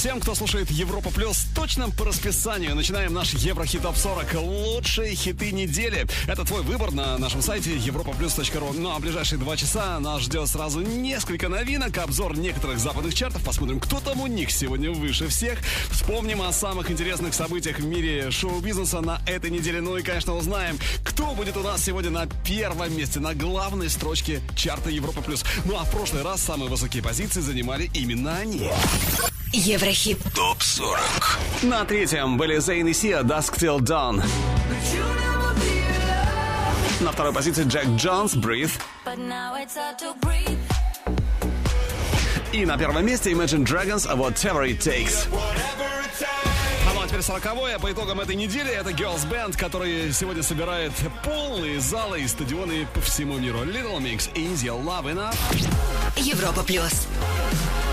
всем, кто слушает Европа Плюс. Точно по расписанию начинаем наш Еврохит Топ 40. Лучшие хиты недели. Это твой выбор на нашем сайте europaplus.ru. Ну а ближайшие два часа нас ждет сразу несколько новинок, обзор некоторых западных чартов. Посмотрим, кто там у них сегодня выше всех. Вспомним о самых интересных событиях в мире шоу-бизнеса на этой неделе. Ну и, конечно, узнаем, кто будет у нас сегодня на первом месте, на главной строчке чарта Европа Плюс. Ну а в прошлый раз самые высокие позиции занимали именно они. Еврохит ТОП 40. На третьем были Зейн и Сия Dusk Till Dawn. На второй позиции Джек Джонс Breathe. But now it's hard to breathe И на первом месте Imagine Dragons Whatever It Takes. А ну а теперь сороковое. По итогам этой недели это Girls Band, который сегодня собирает полные залы и стадионы по всему миру. Little Mix, Is Your Love Enough? Европа Плюс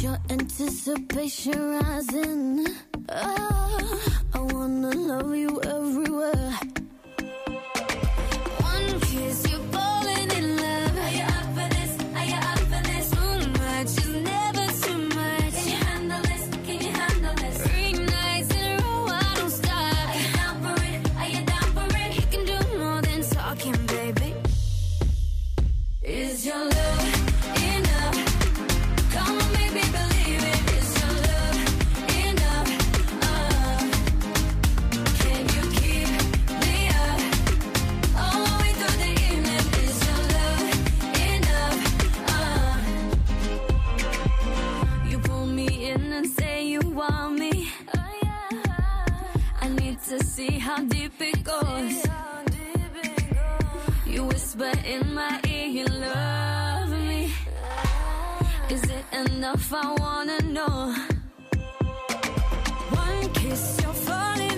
Your anticipation rising. Oh, I wanna love you everywhere. One kiss, see how deep it goes. You whisper in my ear, you love me. Is it enough? I wanna know. One kiss, you're falling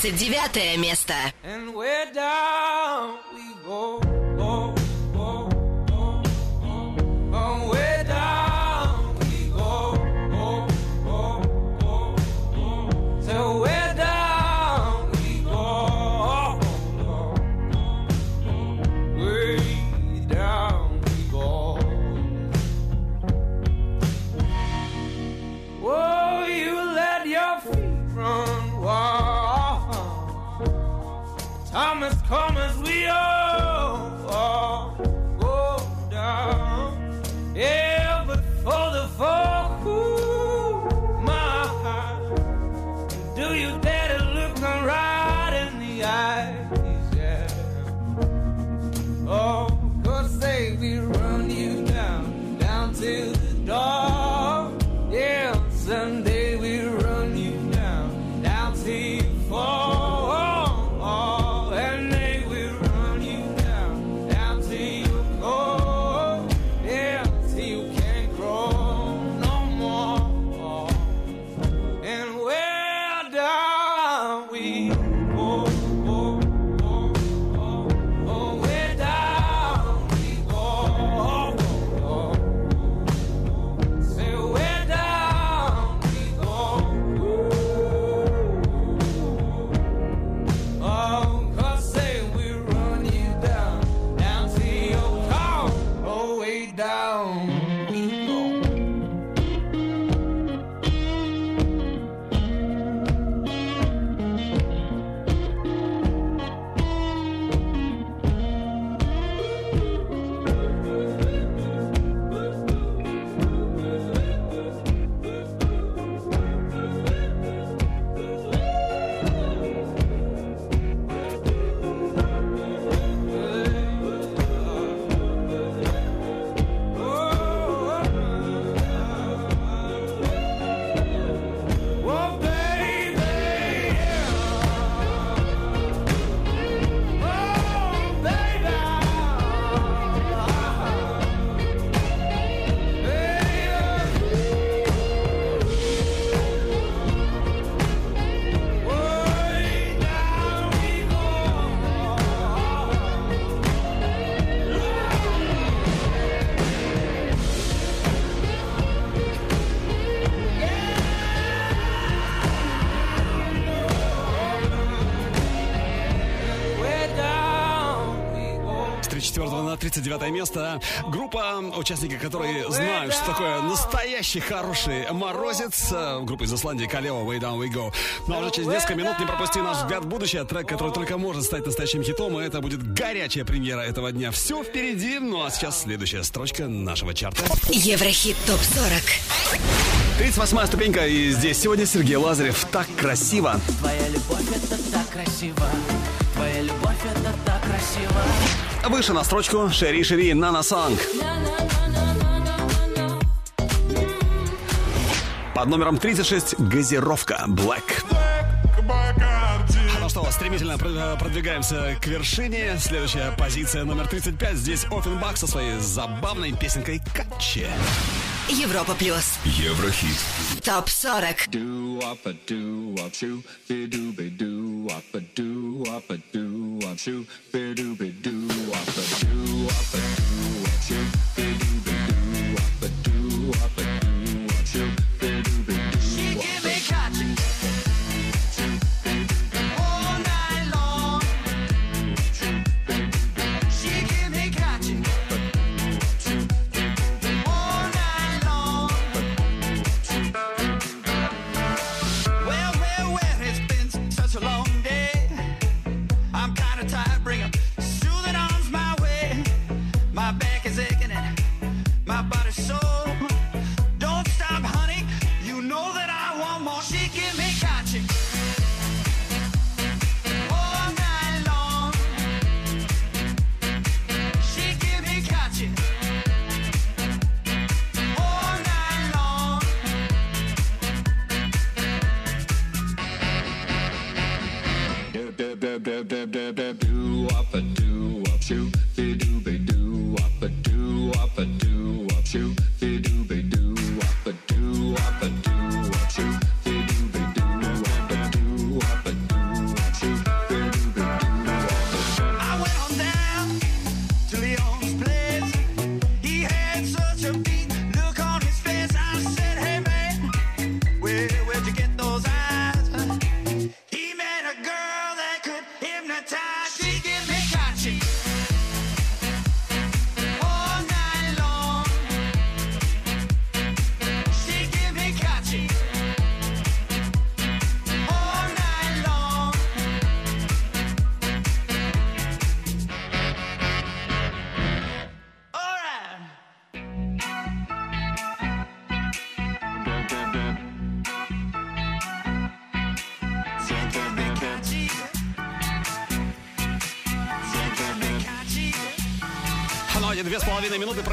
39 место And where down 39 место группа, участники которой знают, что такое настоящий хороший морозец. Э, Группа из Исландии Калева Way Down We Go. Ну а уже через несколько минут не пропусти наш взгляд в будущее. Трек, который только может стать настоящим хитом, и это будет горячая премьера этого дня. Все впереди. Ну а сейчас следующая строчка нашего чарта. Еврохит ТОП-40. 38 ступенька, и здесь сегодня Сергей Лазарев. Так красиво. Твоя любовь это так красиво Твоя любовь это так красиво Выше на строчку Шери Шери Нана Санг. Под номером 36 газировка Black. Ну что, стремительно пр- продвигаемся к вершине. Следующая позиция номер 35. Здесь Оффенбах со своей забавной песенкой «Катче». Европа Плюс. Еврохит. ТОП-40. do up a do up shoo be do be do up a do up a do up shoo be do be do up a do up a do up shoo be do be do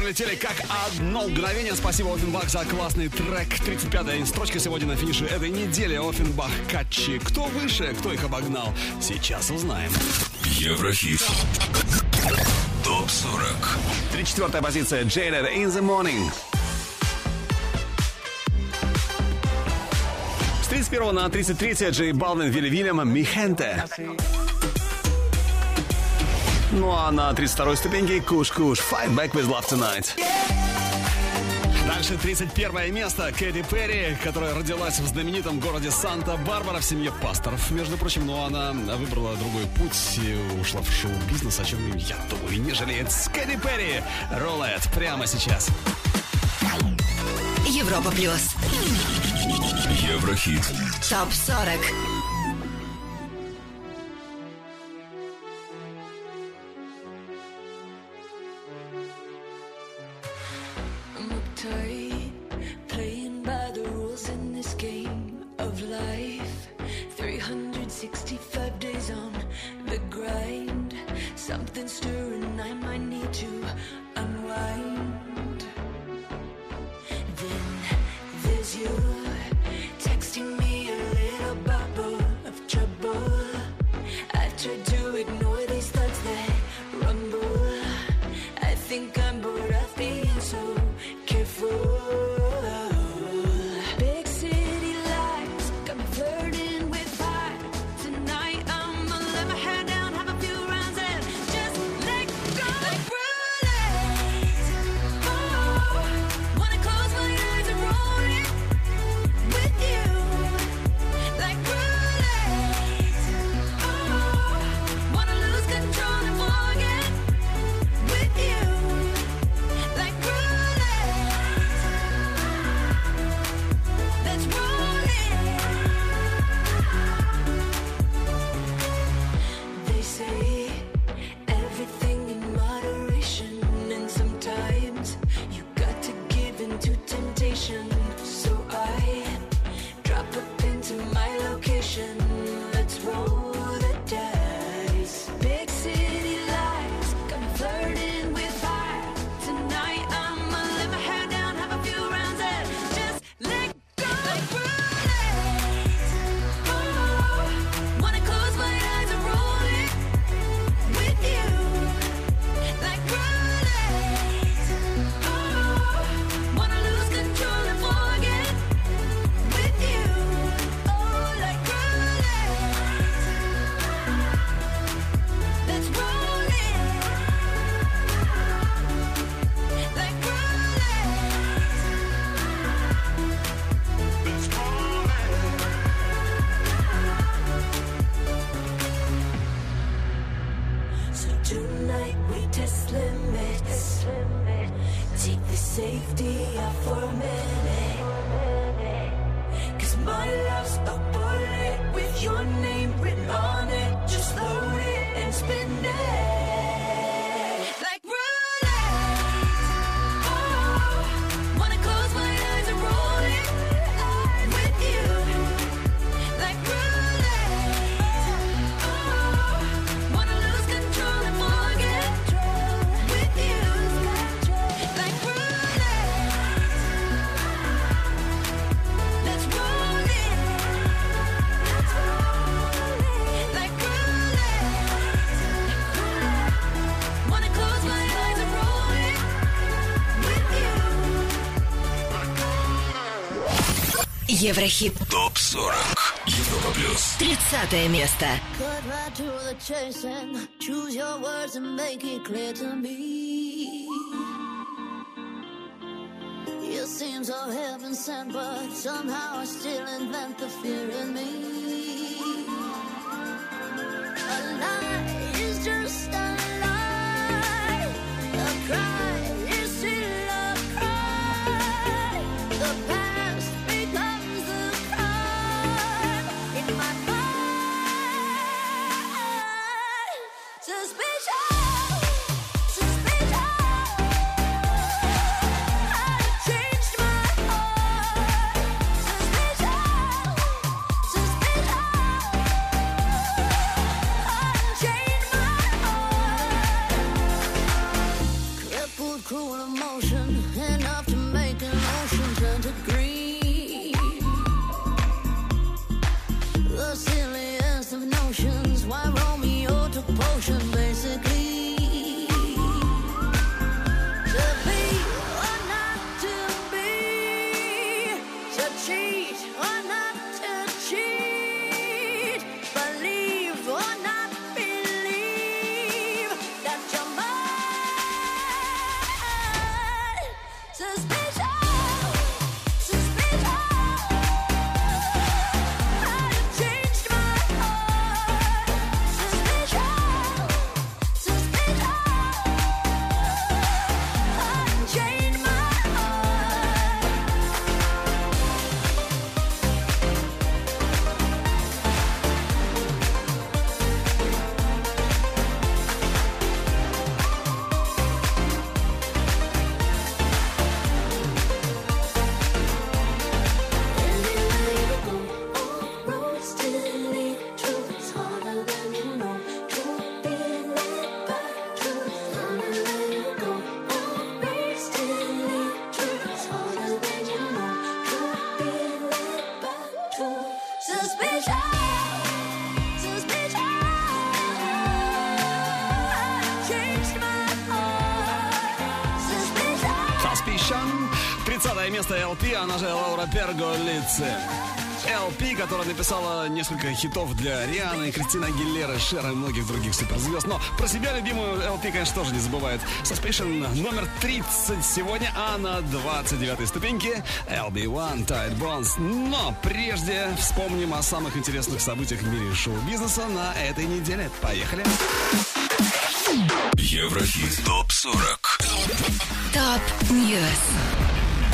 пролетели как одно мгновение. Спасибо, Офенбах, за классный трек. 35-я строчка сегодня на финише этой недели. Офенбах, Качи. Кто выше, кто их обогнал, сейчас узнаем. Еврохит. Топ 40. 34-я позиция. Джейлер in the morning. С 31 на 33 Джей Балвин Вилли Вильяма Михенте. Михенте. Ну а на 32-й ступеньке Куш-Куш. Fight back with love tonight. Дальше 31 место Кэти Перри, которая родилась в знаменитом городе Санта-Барбара в семье пасторов, между прочим, но она выбрала другой путь и ушла в шоу-бизнес, о чем, я думаю, не жалеет. Кэти Перри, Роллет, прямо сейчас. Европа плюс. Еврохит. Топ 40. Еврохит. Топ 40. Европа плюс. 30 место. Cut right to the chase and choose your words and make it clear to me. It seems all heaven sent, but somehow I still invent the fear in me. A lie is just LP, она же Лаура Перголицы. LP, которая написала несколько хитов для Рианы, Кристины Агилеры, Шера и многих других суперзвезд. Но про себя любимую LP, конечно, тоже не забывает. Suspicion номер 30 сегодня, а на 29 ступеньке LB1 Tide Bones. Но прежде вспомним о самых интересных событиях в мире шоу-бизнеса на этой неделе. Поехали! Еврохит ТОП-40 Top News.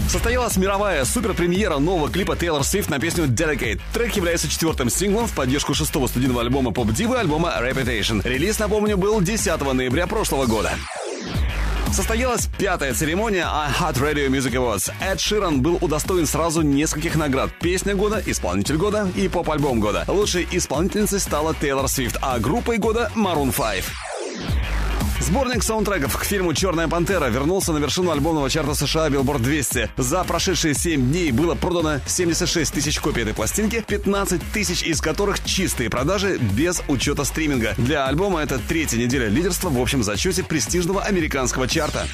Состоялась мировая суперпремьера нового клипа Тейлор Свифт на песню Delicate. Трек является четвертым синглом в поддержку шестого студийного альбома поп-дивы альбома Reputation. Релиз, напомню, был 10 ноября прошлого года. Состоялась пятая церемония Hot Radio Music Awards. Эд Ширан был удостоен сразу нескольких наград. Песня года, исполнитель года и поп-альбом года. Лучшей исполнительницей стала Тейлор Свифт, а группой года Maroon 5. Сборник саундтреков к фильму «Черная пантера» вернулся на вершину альбомного чарта США Billboard 200. За прошедшие 7 дней было продано 76 тысяч копий этой пластинки, 15 тысяч из которых чистые продажи без учета стриминга. Для альбома это третья неделя лидерства в общем зачете престижного американского чарта.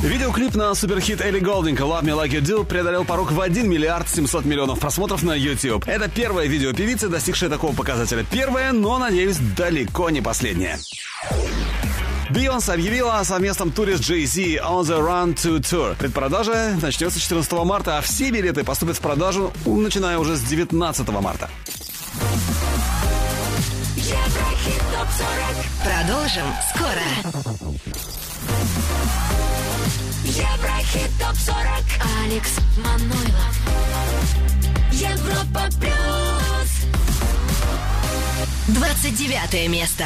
Видеоклип на суперхит Элли Голдинг «Love Me Like You Do» преодолел порог в 1 миллиард 700 миллионов просмотров на YouTube. Это первое видео певицы, достигшее такого показателя. Первое, но, надеюсь, далеко не последнее. Бейонсе объявила о совместном туре с Jay-Z On The Run To Tour. Предпродажа начнется 14 марта, а все билеты поступят в продажу, начиная уже с 19 марта. Еврохит ТОП-40. Продолжим скоро. Еврохит ТОП-40. Алекс Манойлов. Европа Плюс. 29 место.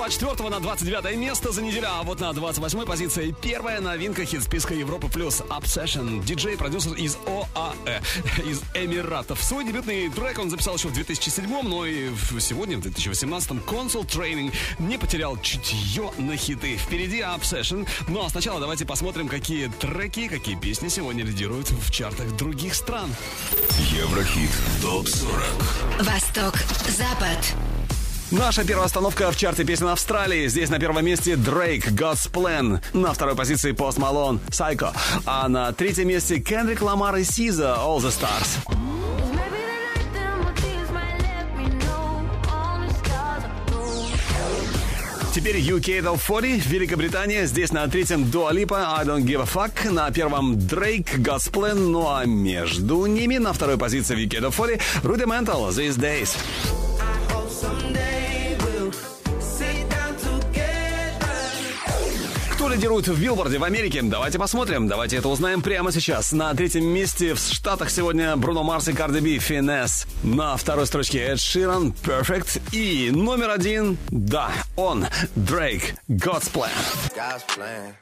24 на 29 место за неделю, а вот на 28 позиции первая новинка хит-списка Европы плюс Obsession. Диджей-продюсер из ОАЭ, из Эмиратов. Свой дебютный трек он записал еще в 2007, но и в- сегодня, в 2018, Console Training не потерял чутье на хиты. Впереди Obsession. Ну а сначала давайте посмотрим, какие треки, какие песни сегодня лидируют в чартах других стран. Еврохит ТОП-40 Восток, Запад. Наша первая остановка в чарте песен Австралии. Здесь на первом месте Дрейк, God's Plan. На второй позиции Пост Малон, Psycho. А на третьем месте Кендрик Ламар и Сиза, All the Stars. Теперь UK Top 40, Великобритания. Здесь на третьем Dua Lipa, I Don't Give a Fuck. На первом Дрейк, God's Plan. Ну а между ними на второй позиции в UK Top 40 Rudimental, These Days. Лидирует в билборде в Америке? Давайте посмотрим. Давайте это узнаем прямо сейчас. На третьем месте в Штатах сегодня Бруно Марс и Карди Би Финес. На второй строчке Эд Ширан Perfect. И номер один, да, он, Дрейк, God's Plan. God's plan.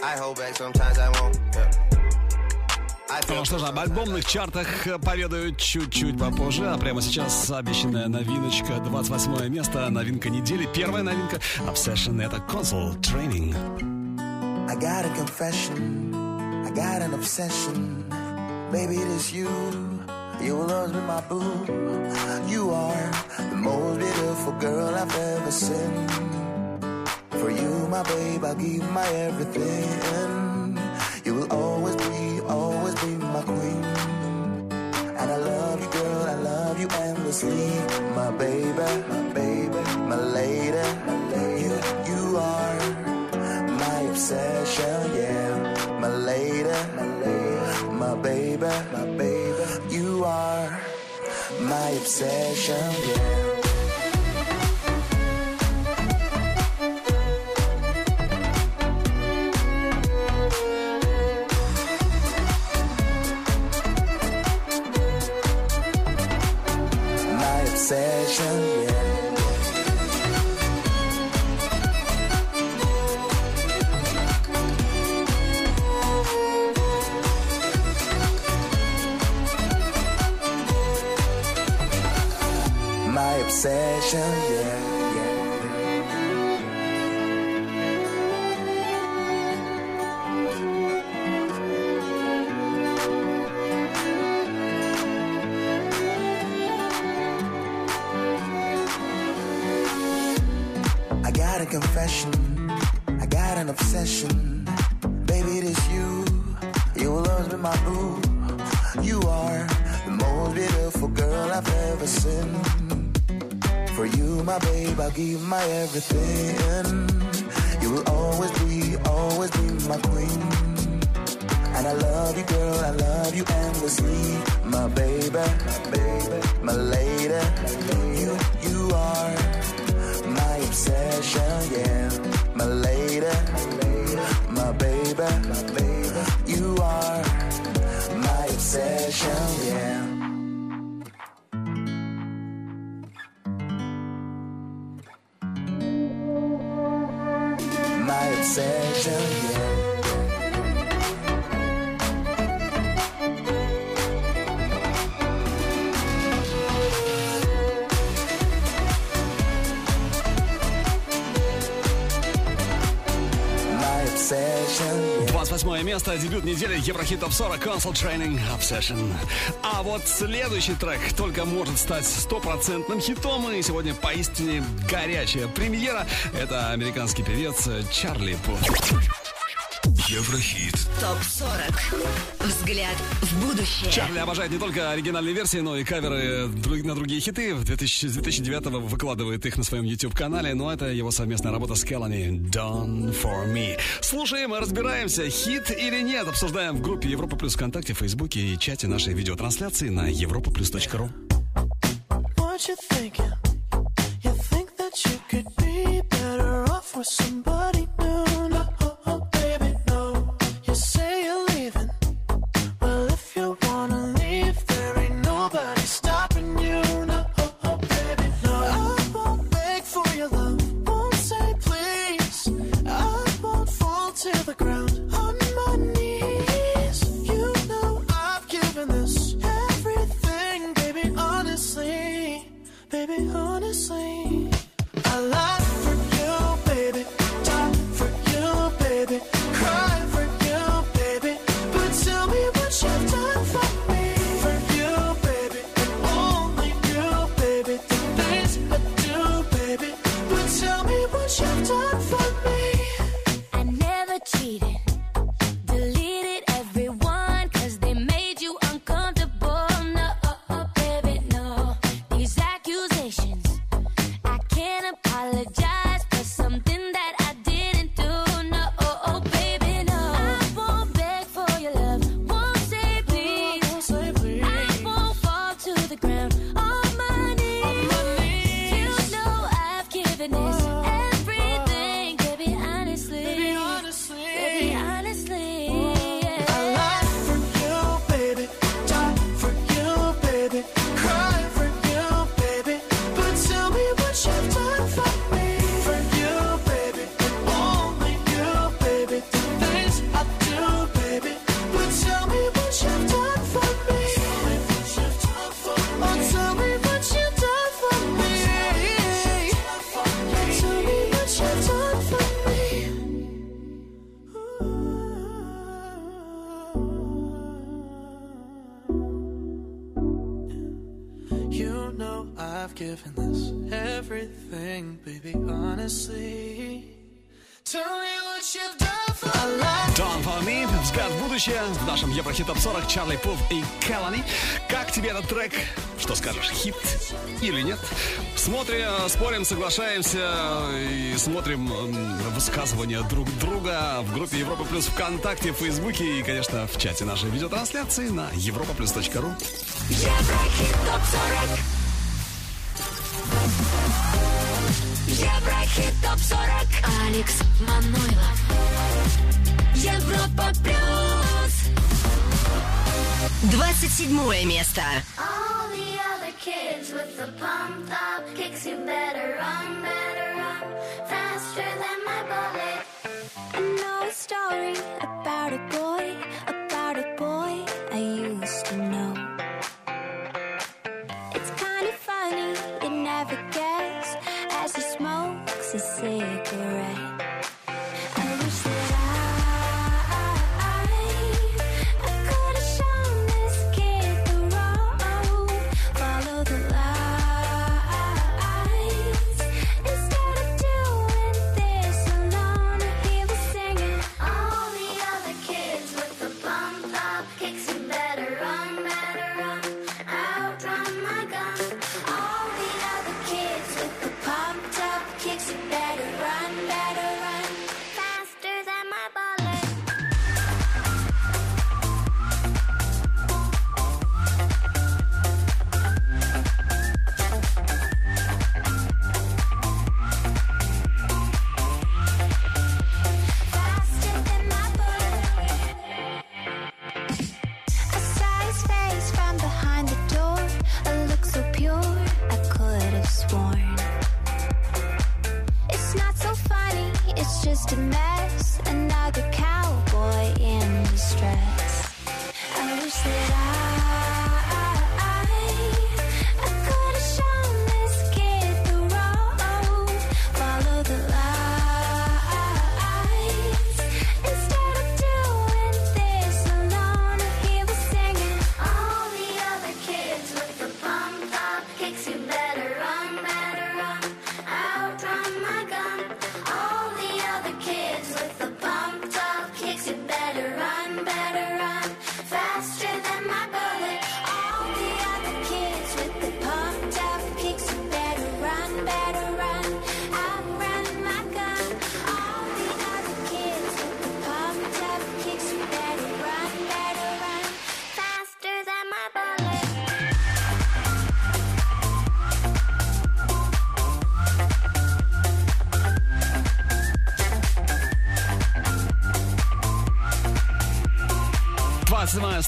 I hold back sometimes I won't. Yeah. Ну что же, об альбомных чартах э, поведаю чуть-чуть попозже, а прямо сейчас обещанная новиночка, 28 место, новинка недели, первая новинка Obsession, это Console Training. I got a confession. I got an obsession. Baby, it is you. You will always be my boo. You are the most beautiful girl I've ever seen. For you, my babe, I give my everything. You will always be, be my queen. And I love you, girl, I love you endlessly. My baby, my baby, my lady. my lady. You, you are my obsession, yeah. My lady, My lady, my baby, my baby. You are my obsession, yeah. My obsession, yeah. My obsession, yeah, I got an obsession. Baby, it is you. You will always be my boo. You are the most beautiful girl I've ever seen. For you, my babe, I'll give my everything. You will always be, always be my queen. And I love you, girl, I love you endlessly. Еврохит Топ 40 Console Training Obsession. А вот следующий трек только может стать стопроцентным хитом, и сегодня поистине горячая премьера. Это американский певец Чарли Пут. Еврохит ТОП-40. Взгляд в будущее. Чарли обожает не только оригинальные версии, но и каверы на другие хиты. В 2000, с 2009 выкладывает их на своем YouTube-канале, но это его совместная работа с Келлани «Done for me». Слушаем и разбираемся, хит или нет, обсуждаем в группе Европа Плюс ВКонтакте, Фейсбуке и чате нашей видеотрансляции на europaplus.ru. What you thinking? Смотрим, спорим, соглашаемся и смотрим высказывания друг друга в группе Европа Плюс ВКонтакте, в Фейсбуке и, конечно, в чате нашей видеотрансляции на europaplus.ru. Еврохит топ-40 Еврохит топ-40 Алекс Манойлов Европа Плюс 27 место. kids with the pump up kicks. You better run, better run, faster than my bullet. No story about a boy. A tonight.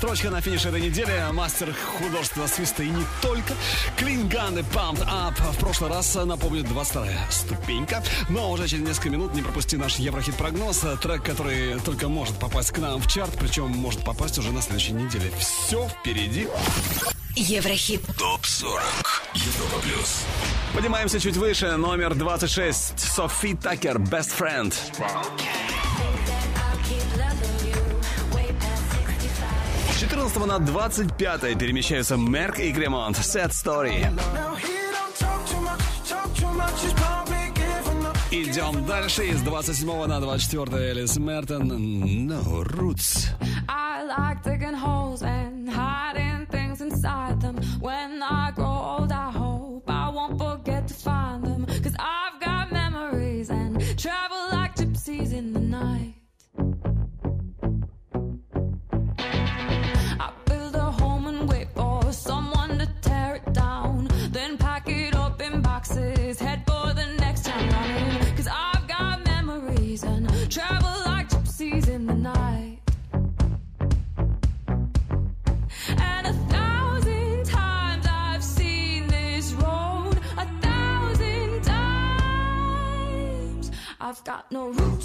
строчка на финише этой недели. Мастер художества свиста и не только. Клинганы, и Pumped Up. В прошлый раз, э, напомню, 22-я ступенька. Но уже через несколько минут не пропусти наш Еврохит-прогноз. Э, трек, который только может попасть к нам в чарт, причем может попасть уже на следующей неделе. Все впереди. Еврохит. Топ-40. Европа плюс. Поднимаемся чуть выше. Номер 26. Софи Такер. Best Friend. Okay. 15 на 25 перемещаются Мерк и Кремонт. Set Story. Идем дальше. Из 27 на 24 Элис Мертон. No Roots. no room.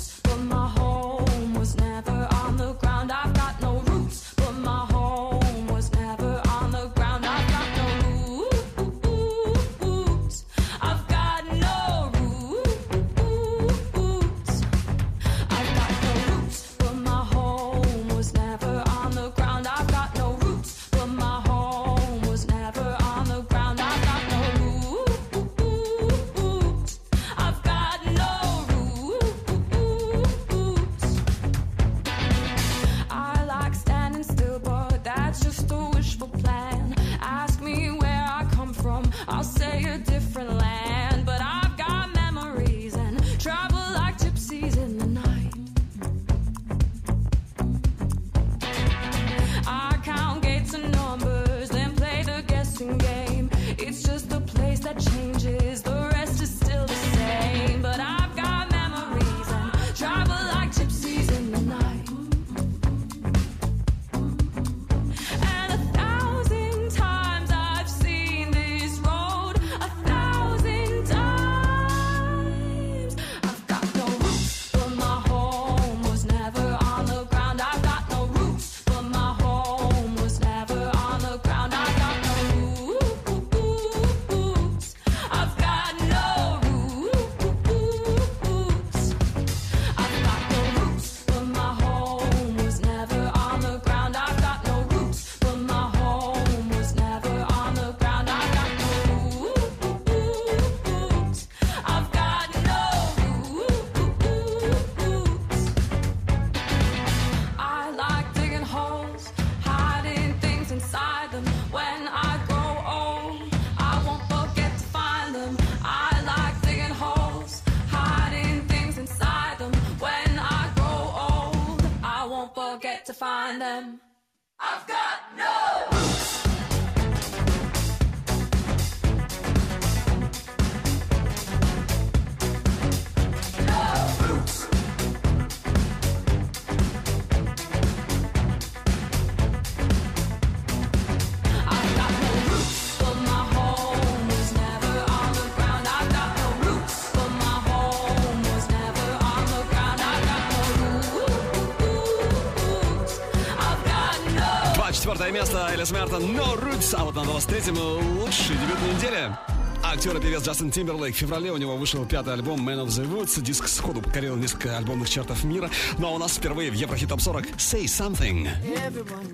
Элис Смерта «No Roots», а вот на 23-м лучший дебют недели. Актер и певец Джастин Тимберлейк. В феврале у него вышел пятый альбом Man of the Woods. Диск сходу покорил несколько альбомных чартов мира. Ну а у нас впервые в Еврохит Топ 40 «Say Something». Everyone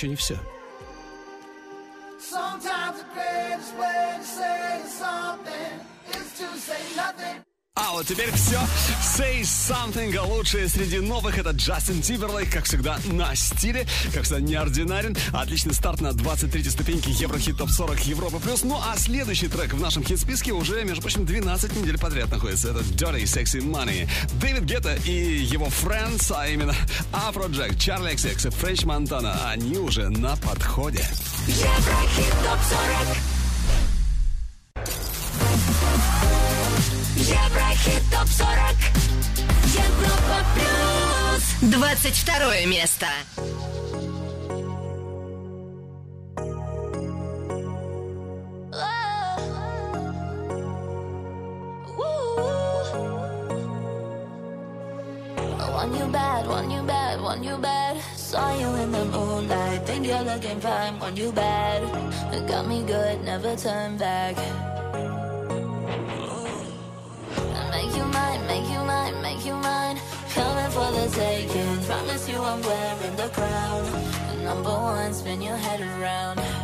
еще не все. Something, а лучшее среди новых это Джастин Тиберлейк, как всегда, на стиле, как всегда, неординарен. Отличный старт на 23 ступеньке Еврохит Топ 40 Европа Плюс. Ну а следующий трек в нашем хит-списке уже, между прочим, 12 недель подряд находится. Это Dirty Sexy Money. Дэвид Гетта и его friends, а именно Афро Джек, Чарли Экс и Френч Монтана, они уже на подходе. Еврохит Топ 40 22 место. Saw you in the moonlight, you're looking fine. when you bad, got me good, never turn back. Make you mine, make you mine, make you mine for the taking. Promise you I'm wearing the crown. Number one, spin your head around.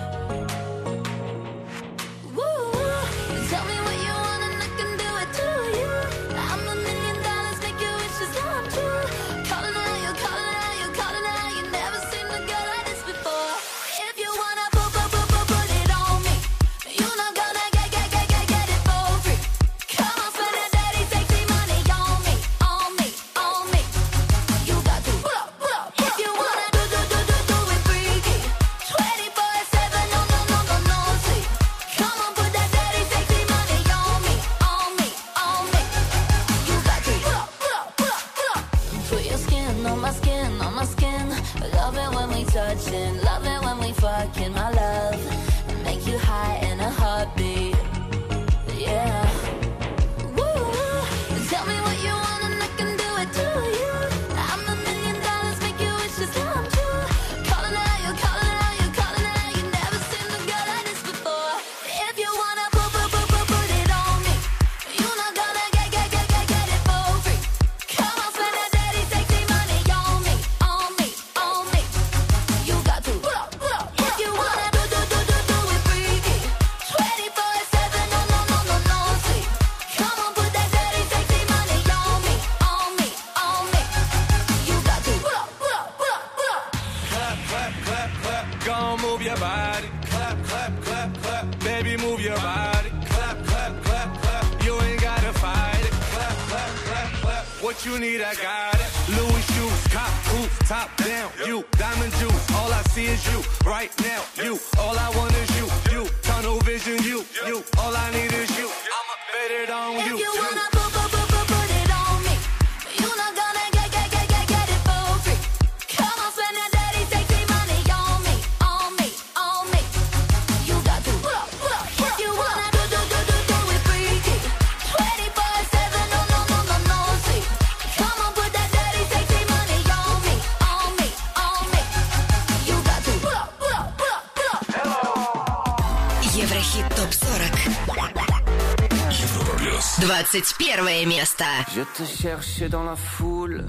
Je te cherchais dans la foule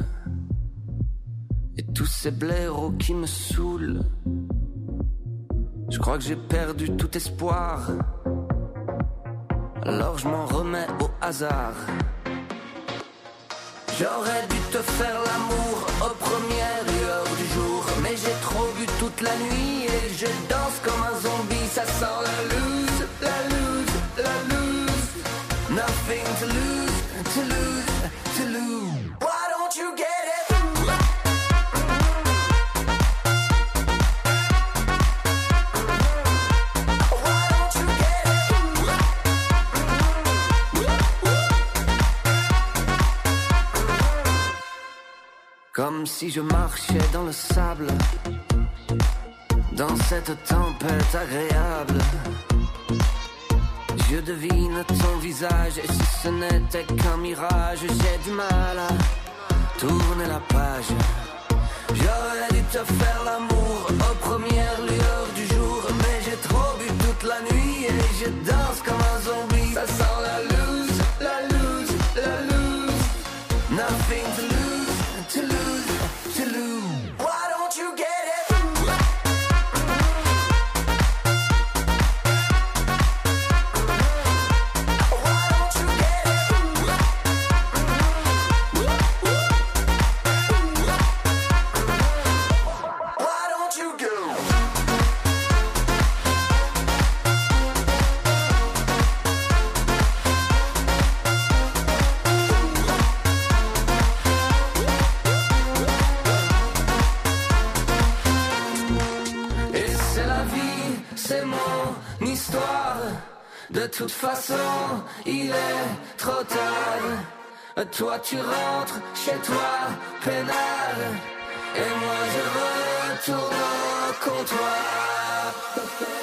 et tous ces blaireaux qui me saoulent. Je crois que j'ai perdu tout espoir. Alors je m'en remets au hasard. J'aurais dû te faire l'amour aux premières lueurs du jour, mais j'ai trop bu toute la nuit et je danse comme Comme si je marchais dans le sable, dans cette tempête agréable. Je devine ton visage, et si ce n'était qu'un mirage, j'ai du mal à tourner la page. J'aurais dû te faire l'amour aux premières lueurs du jour, mais j'ai trop bu toute la nuit et je danse comme un zombie. Ça sent la façon, il est trop tard. Toi, tu rentres chez toi, peinard. Et moi, je retourne au comptoir.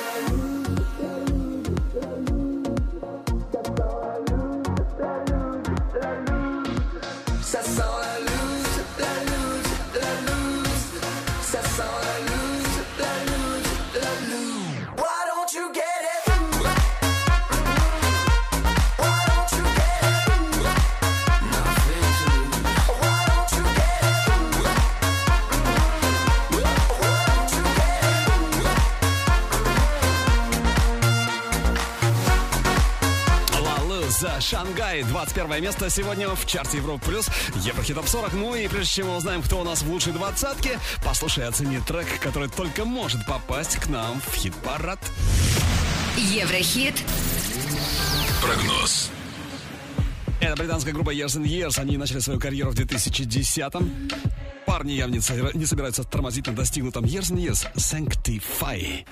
За Шангай. 21 место сегодня в чарте Европа Плюс. Еврохит Топ 40. Ну и прежде чем мы узнаем, кто у нас в лучшей двадцатке, послушай и оцени трек, который только может попасть к нам в хит-парад. Еврохит. Прогноз. Это британская группа Years and Years. Они начали свою карьеру в 2010-м. Парни явно не со- не собираются тормозить на достигнутом Years and Years. Sanctify.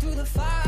Through the fire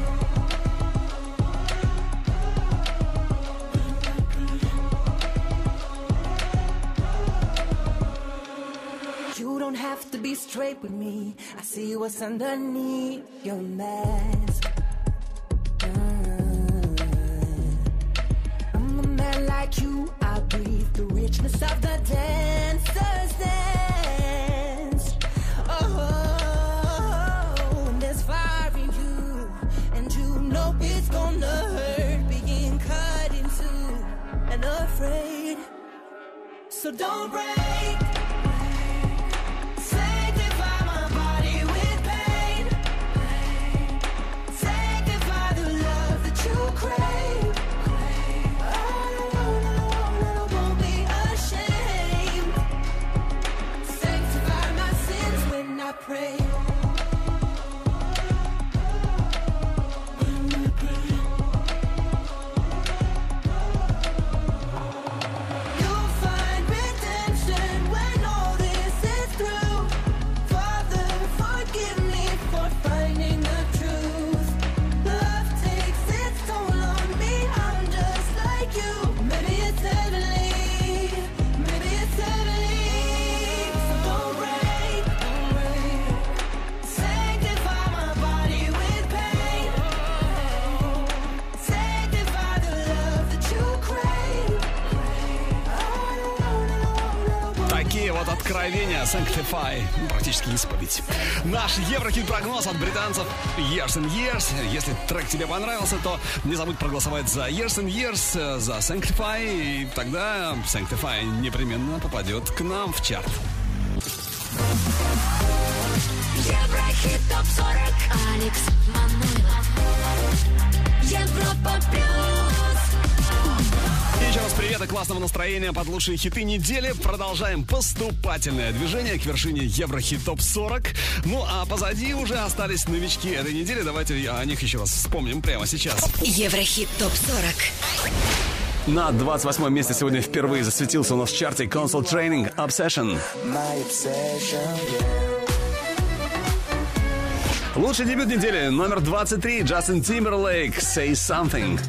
be straight with me. I see what's underneath your mask. Mm. I'm a man like you. I breathe the richness of the dancer's dance. Oh, there's fire in you, and you know it's gonna hurt being cut and afraid. So don't break. Sanctify. Ну, Практически исповедь. Наш Еврохит прогноз от британцев Years and Years. Если трек тебе понравился, то не забудь проголосовать за Years and Years, э, за Sanctify. И тогда Sanctify непременно попадет к нам в чарт. Еврохит ТОП-40 Алекс Манойлов И классного настроения под лучшие хиты недели. Продолжаем поступательное движение к вершине Еврохит ТОП 40. Ну а позади уже остались новички этой недели. Давайте о них еще раз вспомним прямо сейчас. Еврохит ТОП-40. На 28 месте сегодня впервые засветился у нас в чарте Console Training Obsession. My obsession, yeah. Лучший дебют недели номер 23 Джастин Тимберлейк Say Something.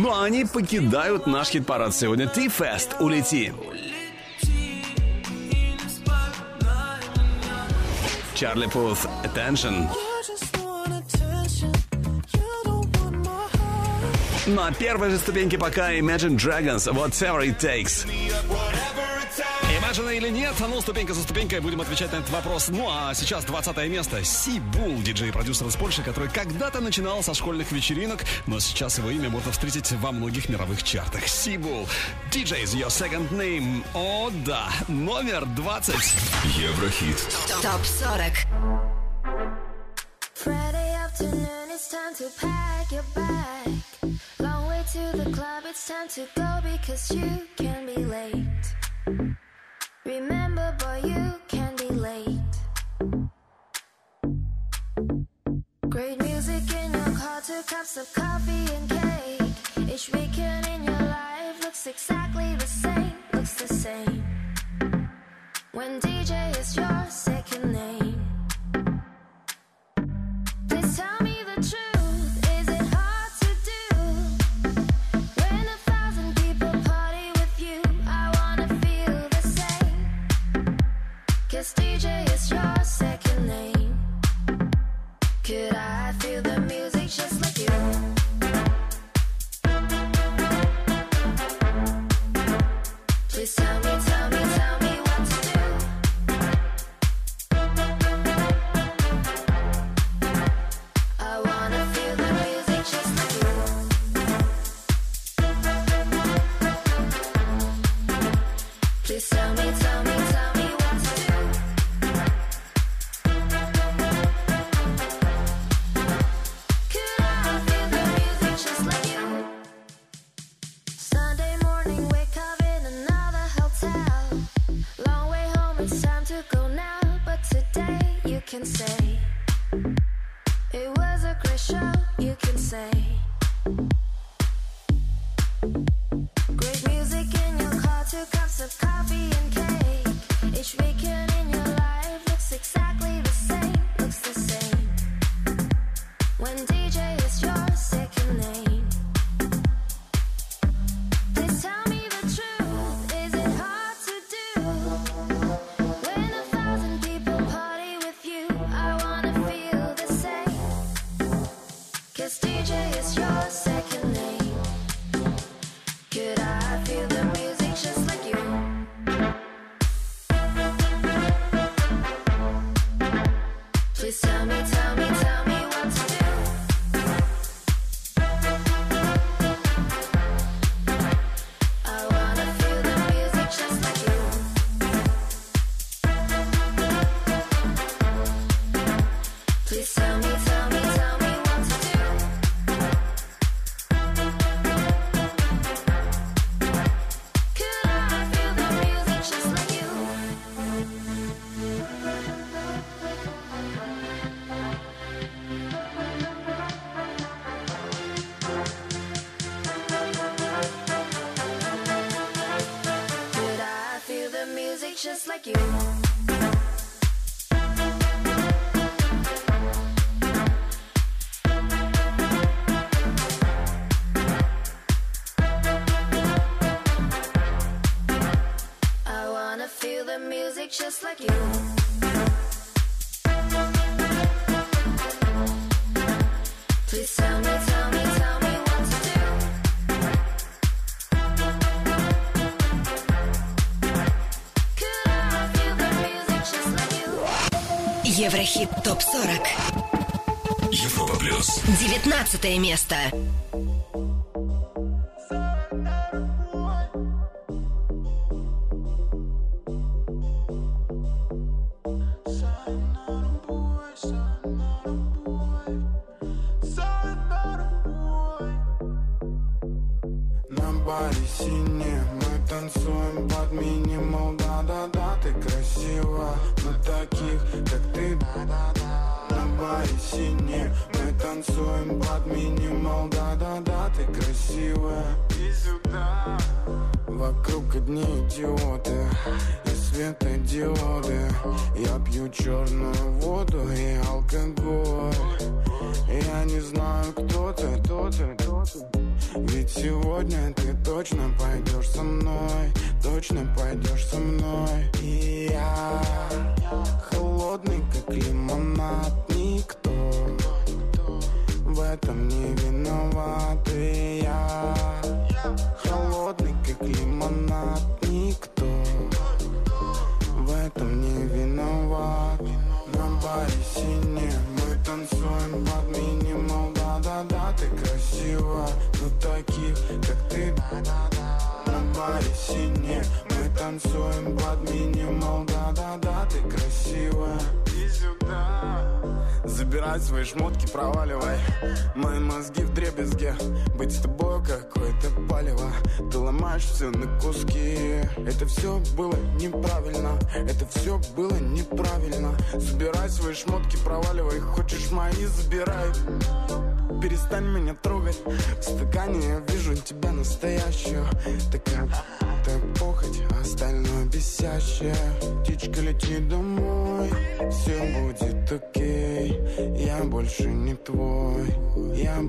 Ну а они покидают наш хит-парад сегодня. T-Fest «Улети». Чарли Пут «Attention». На первой же ступеньке пока Imagine Dragons «Whatever It Takes» заряжена или нет? А ну, ступенька за ступенькой будем отвечать на этот вопрос. Ну, а сейчас 20 место. Сибул, диджей-продюсер из Польши, который когда-то начинал со школьных вечеринок, но сейчас его имя можно встретить во многих мировых чартах. Сибул. диджей DJ's Your Second Name. О, да. Номер 20. Еврохит. Топ 40. To the club, it's time to go because you can be late. Remember, boy, you can be late. Great music in your car, two cups of coffee and cake. Each weekend in your life looks exactly the same, looks the same. When DJ is your second name. Еврохит ТОП-40. Европа Плюс. 19 место.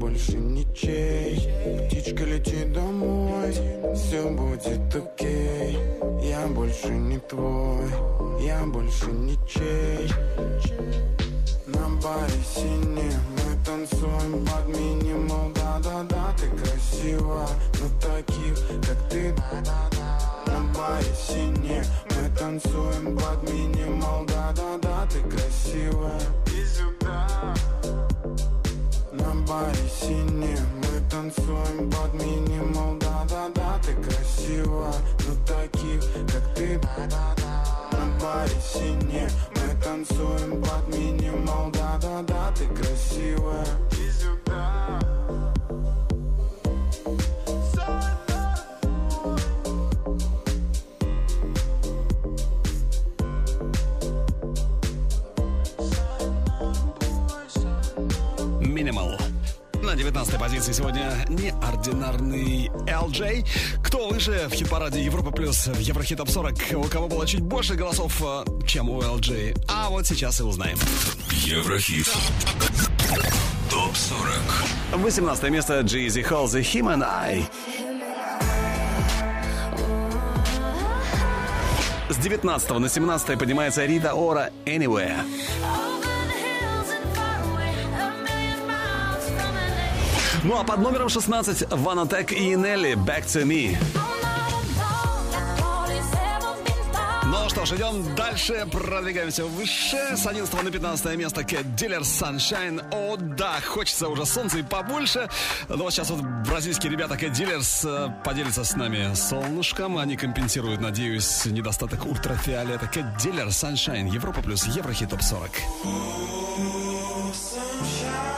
Больше ничей. Птичка лети домой. Все будет окей. Я больше не твой. Я больше ничей. На баре сине Мы танцуем под минимал. Да-да-да, ты красива. Но таких, как ты. На баре сине Мы танцуем под минимал. Да-да-да, ты красивая И сюда На баре сине Мы танцуем под минимал Да-да-да, ты красива. Но таких, как ты Да-да-да. На баре сине Мы танцуем под минимал Да-да-да, ты красивая И сюда Minimal. На 19 позиции сегодня неординарный LJ. Кто выше в хит-параде Европа Плюс в Еврохит Топ 40? У кого было чуть больше голосов, э, чем у LJ? А вот сейчас и узнаем. Еврохит. Топ 40. 18 место Jeezy Halsey, Him and I. С 19 на 17 поднимается Рита Ора Anywhere. Ну а под номером 16 Ванатек и Нелли Back to Me. Ну что ж, идем дальше, продвигаемся выше. С 11 на 15 место Cat Dealer Sunshine. О, да, хочется уже солнца и побольше. Но вот сейчас вот бразильские ребята Dealers э, поделятся с нами солнышком. Они компенсируют, надеюсь, недостаток ультрафиолета. Cat Dealer Sunshine. Европа плюс Еврохит топ 40. Еврохит.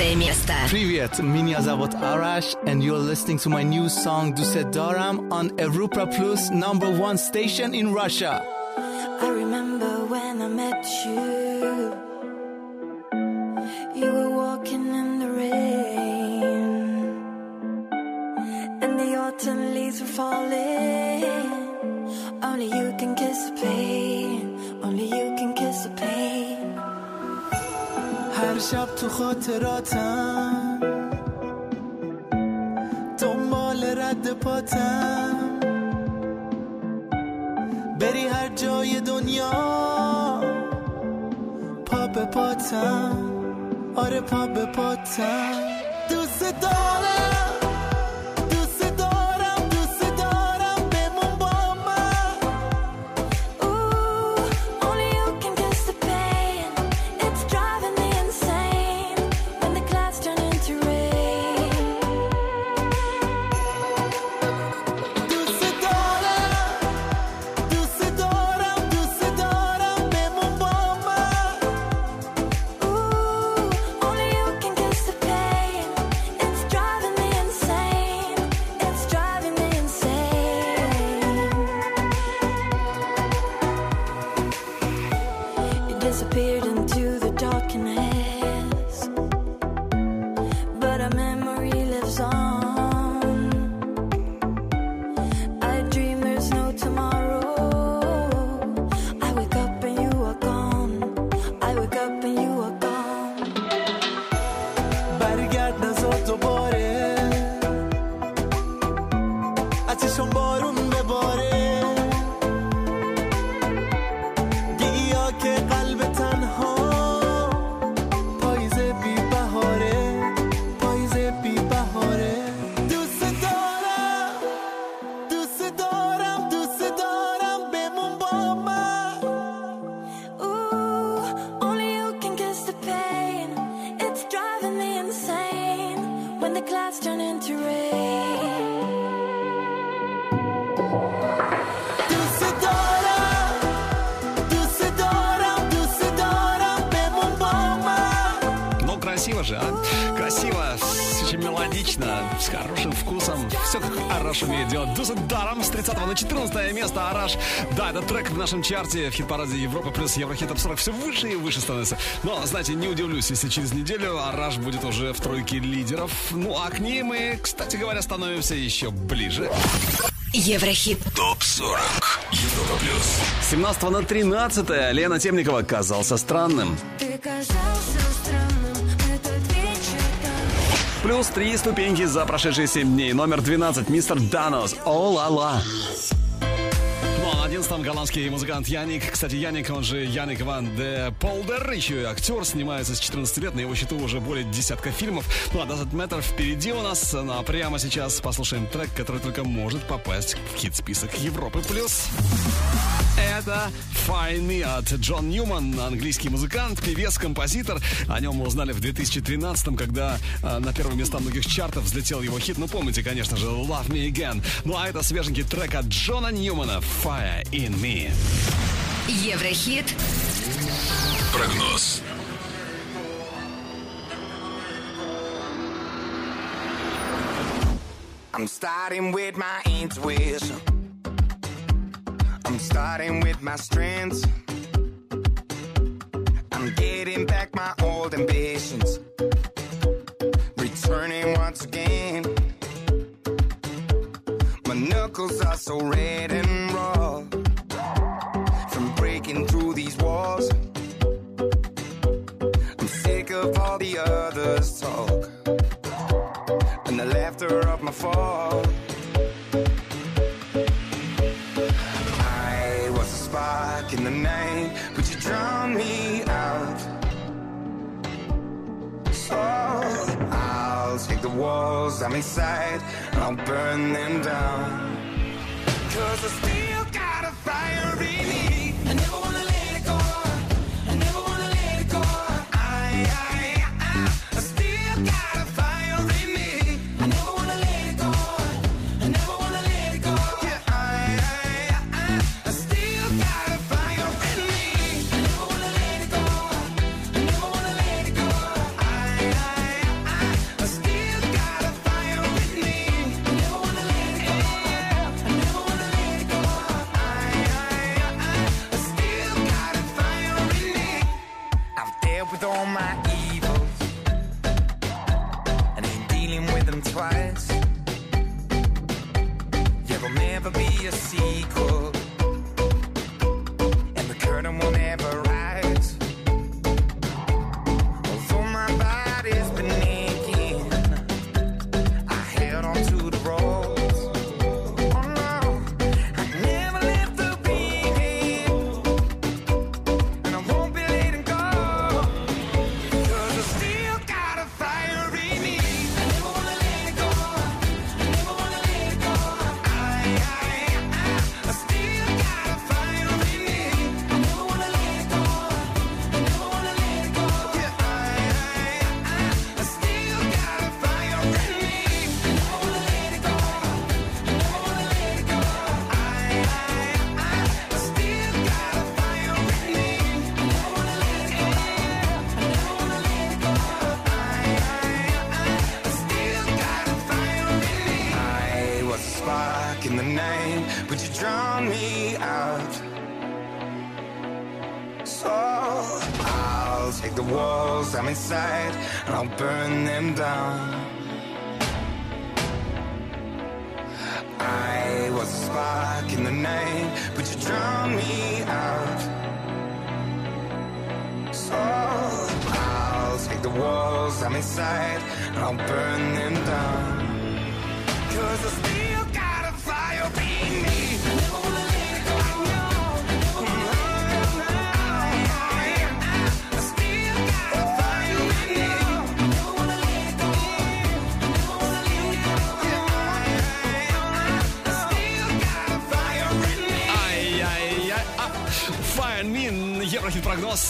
14 место. Привет, меня зовут Arash, and you're listening to my new song Dusedaram on Europa Plus number one station in Russia. Как Араш умеет делать. Дуса даром с 30 на 14 место Араш. Да, этот трек в нашем чарте в хит-параде Европа плюс Еврохит Топ 40 все выше и выше становится. Но, знаете, не удивлюсь, если через неделю Араш будет уже в тройке лидеров. Ну, а к ней мы, кстати говоря, становимся еще ближе. Еврохит. Топ-40. Европа плюс. 17 на 13 Лена Темникова казался странным. Плюс три ступеньки за прошедшие 7 дней. Номер 12. Мистер Данос. О ла ла. Ну а на 11 голландский музыкант Яник. Кстати, Яник, он же Яник Ван де Полдер, еще и актер, снимается с 14 лет. На его счету уже более десятка фильмов. Ну а Doesn't Matter впереди у нас. Ну а прямо сейчас послушаем трек, который только может попасть в хит-список Европы+. плюс. Это Find Me от Джон Ньюман, английский музыкант, певец, композитор. О нем мы узнали в 2013 когда э, на первые места многих чартов взлетел его хит. Ну, помните, конечно же, Love Me Again. Ну, а это свеженький трек от Джона Ньюмана Fire In Me. Еврохит. Прогноз. I'm starting with my intuition. I'm starting with my strengths. I'm getting back my old ambitions. Returning once again. My knuckles are so red and raw. From breaking through these walls. I'm sick of all the others' talk and the laughter of my fall. In the night, but you drown me out. So I'll take the walls I'm inside and I'll burn them down.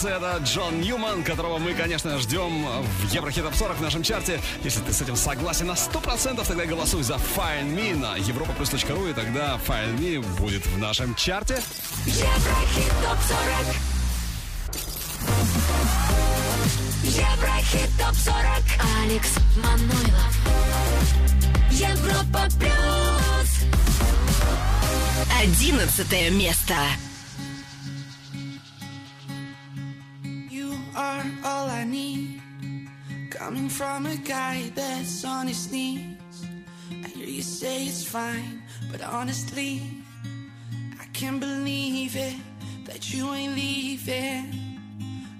Это Джон Ньюман, которого мы, конечно, ждем в Еврохит Топ 40 в нашем чарте. Если ты с этим согласен на 100%, тогда голосуй за Fine Me на europaplus.ru, и тогда Fine Me будет в нашем чарте. Еврохит ТОП-40 Еврохит ТОП-40 Алекс Манойлов Европа Плюс Одиннадцатое место. Are all I need. Coming from a guy that's on his knees. I hear you say it's fine, but honestly, I can't believe it that you ain't leaving.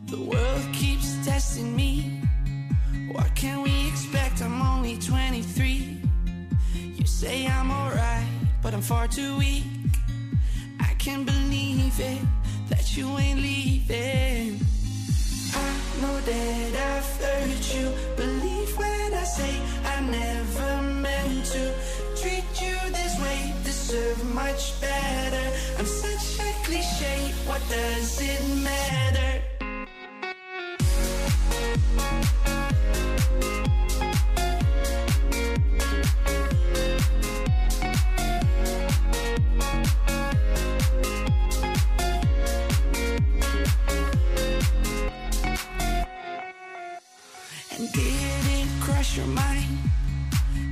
The world keeps testing me. What can we expect? I'm only 23. You say I'm alright, but I'm far too weak. I can't believe it that you ain't leaving. Know that I've hurt you. Believe when I say I never meant to treat you this way. Deserve much better. I'm such a cliche. What does it matter? Your mind?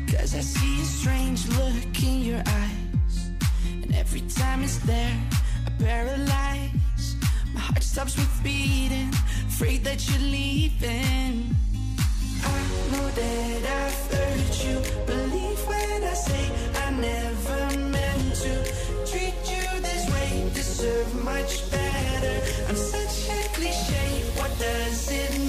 Cause I see a strange look in your eyes. And every time it's there, I paralyze. My heart stops with beating, afraid that you're leaving. I know that I've hurt you. Believe when I say I never meant to treat you this way. Deserve much better. I'm such a cliche. What does it matter?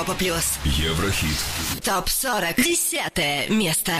Европа плюс. Еврохит. Топ 40. Десятое место.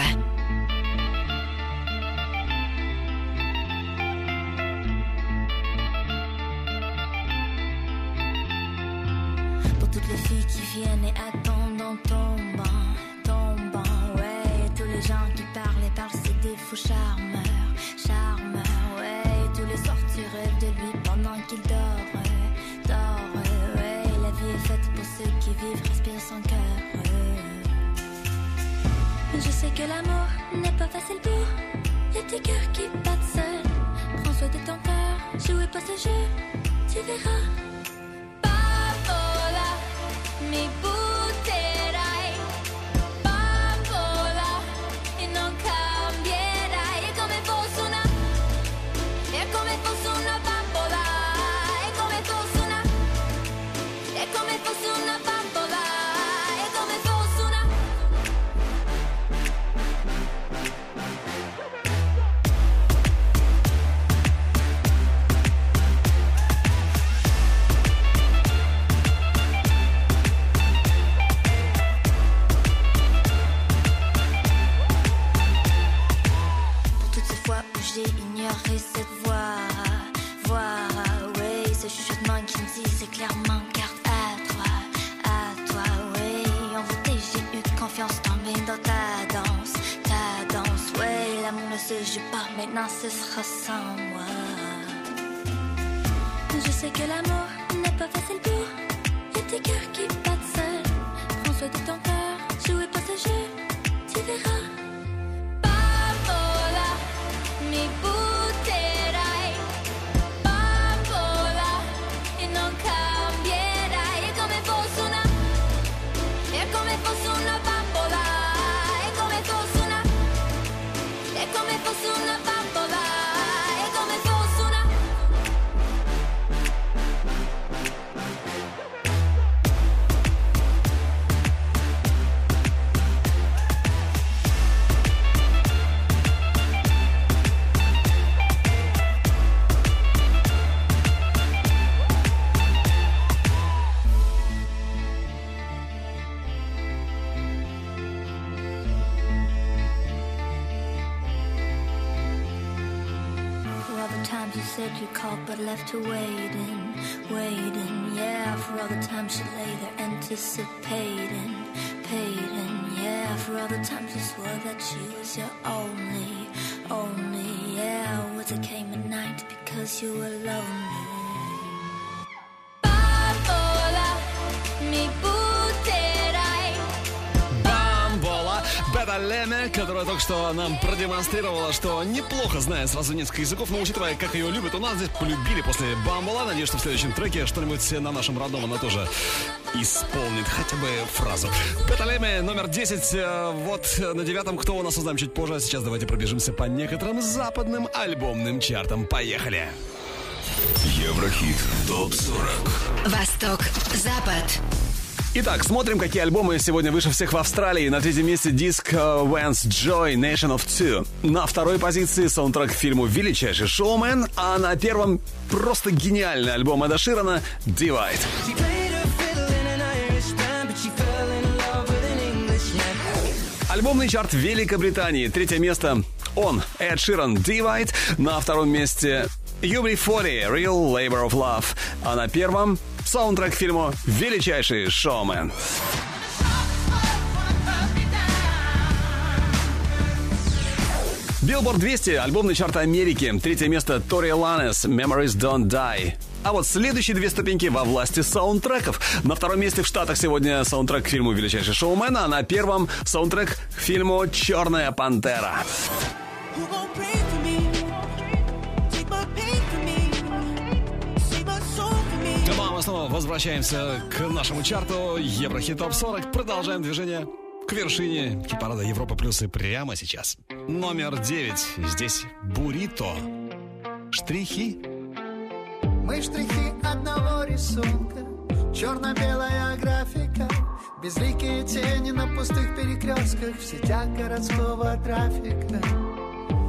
cause you alone. Леме, которая только что нам продемонстрировала, что неплохо знает сразу несколько языков, но учитывая, как ее любят, у нас здесь полюбили после Бамбола. Надеюсь, что в следующем треке что-нибудь на нашем родном она тоже исполнит хотя бы фразу. Бета Леме, номер 10. э, Вот на девятом, кто у нас узнаем чуть позже. А сейчас давайте пробежимся по некоторым западным альбомным чартам. Поехали! Еврохит. Топ-40. Восток, Запад. Итак, смотрим, какие альбомы сегодня выше всех в Австралии. На третьем месте диск Vance Joy Nation of Two. На второй позиции саундтрек к фильму «Величайший шоумен», а на первом просто гениальный альбом Эда Ширана «Divide». Альбомный чарт Великобритании. Третье место он, Эд Ширан «Divide». На втором месте UB40 «Real Labor of Love». А на первом саундтрек фильму «Величайший шоумен». Билборд 200, альбомный чарт Америки. Третье место Тори Ланес, Memories Don't Die. А вот следующие две ступеньки во власти саундтреков. На втором месте в Штатах сегодня саундтрек к фильму «Величайший шоумен», а на первом саундтрек к фильму «Черная пантера». Мы снова возвращаемся к нашему чарту Еврохит Топ 40. Продолжаем движение к вершине хит-парада Европа Плюс и прямо сейчас. Номер 9. Здесь Бурито. Штрихи. Мы штрихи одного рисунка Черно-белая графика Безликие тени на пустых перекрестках В сетях городского трафика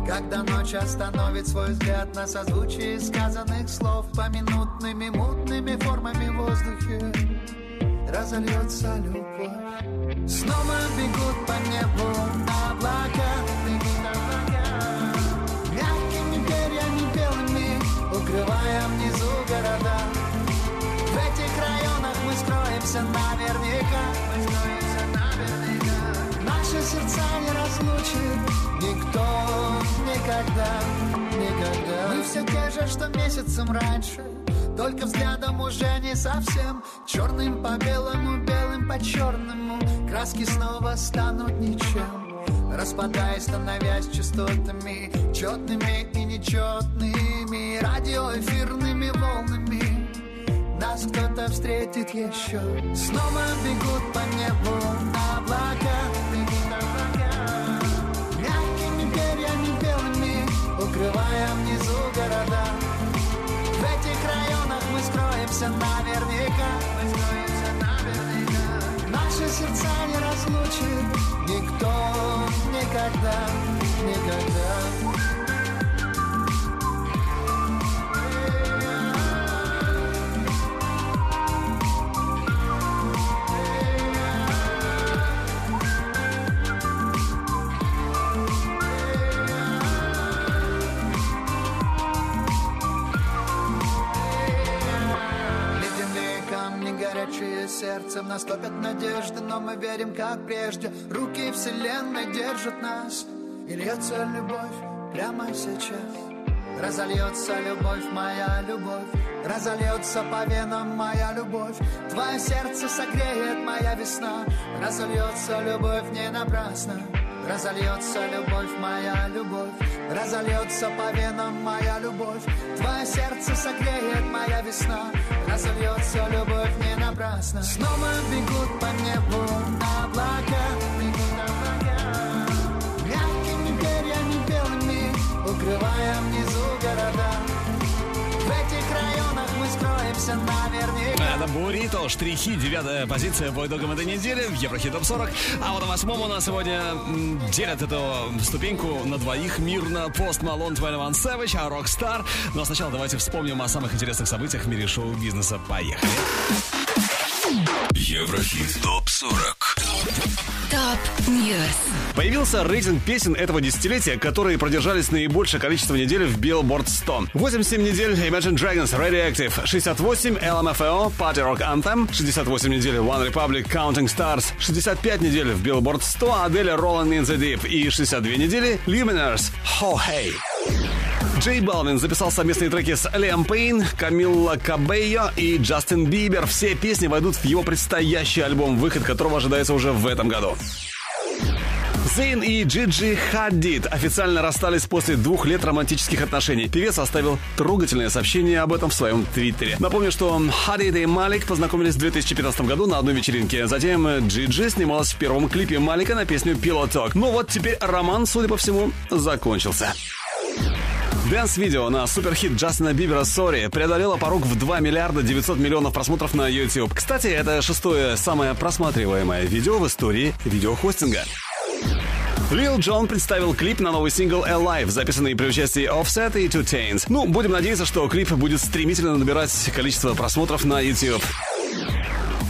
Когда ночь остановит свой взгляд На созвучие сказанных слов Поминутными мутными формами в воздухе разольется любовь. Снова бегут по небу облака. Мягкими перьями белыми, укрывая внизу города. В этих районах мы скроемся наверняка. Наши сердца не разлучит никто никогда, никогда. Мы все те же, что месяцем раньше, только взглядом уже не совсем. Черным по белому, белым по черному, краски снова станут ничем. Распадаясь, становясь частотами, четными и нечетными, радиоэфирными волнами. Нас кто-то встретит еще Снова бегут по небу облака Бегут Укрывая внизу города. В этих районах мы скроемся наверняка. Мы скроемся наверняка. Наши сердца не разлучит Никто никогда Никогда Нас топят надежды, но мы верим, как прежде. Руки вселенной держат нас. И льется любовь прямо сейчас? Разольется любовь, моя любовь. Разольется по венам моя любовь. Твое сердце согреет моя весна. Разольется любовь не напрасно. Разольется любовь, моя любовь. Разольется по венам моя любовь. Твое сердце согреет моя весна Разольется любовь не напрасно. Снова бегут по небу облака Бегут облака. Мягкими перьями белыми Укрывая внизу скроемся наверняка Это Бурито, штрихи, девятая позиция по итогам этой недели в Еврохит Топ 40. А вот на восьмом у нас сегодня делят эту ступеньку на двоих мирно Пост Малон, 21 Savage, а Rockstar. Но сначала давайте вспомним о самых интересных событиях в мире шоу-бизнеса. Поехали. Еврохит ТОП-40 Top News. Появился рейтинг песен этого десятилетия, которые продержались наибольшее количество недель в Billboard 100. 87 недель Imagine Dragons Radioactive, 68 LMFAO Party Rock Anthem, 68 недель OneRepublic Counting Stars, 65 недель в Billboard 100 Adele Rolling in the Deep и 62 недели Lumineers Ho Hey. Джей Балвин записал совместные треки с Лиам Пейн, Камилла Кабейо и Джастин Бибер. Все песни войдут в его предстоящий альбом, выход которого ожидается уже в этом году. Зейн и Джиджи Хадид официально расстались после двух лет романтических отношений. Певец оставил трогательное сообщение об этом в своем твиттере. Напомню, что Хадид и Малик познакомились в 2015 году на одной вечеринке. Затем Джиджи снималась в первом клипе Малика на песню Talk. Ну вот теперь роман, судя по всему, закончился. Dance -видео на суперхит Джастина Бибера «Sorry» преодолело порог в 2 миллиарда 900 миллионов просмотров на YouTube. Кстати, это шестое самое просматриваемое видео в истории видеохостинга. Лил Джон представил клип на новый сингл Alive, записанный при участии Offset и Two Chainz. Ну, будем надеяться, что клип будет стремительно набирать количество просмотров на YouTube.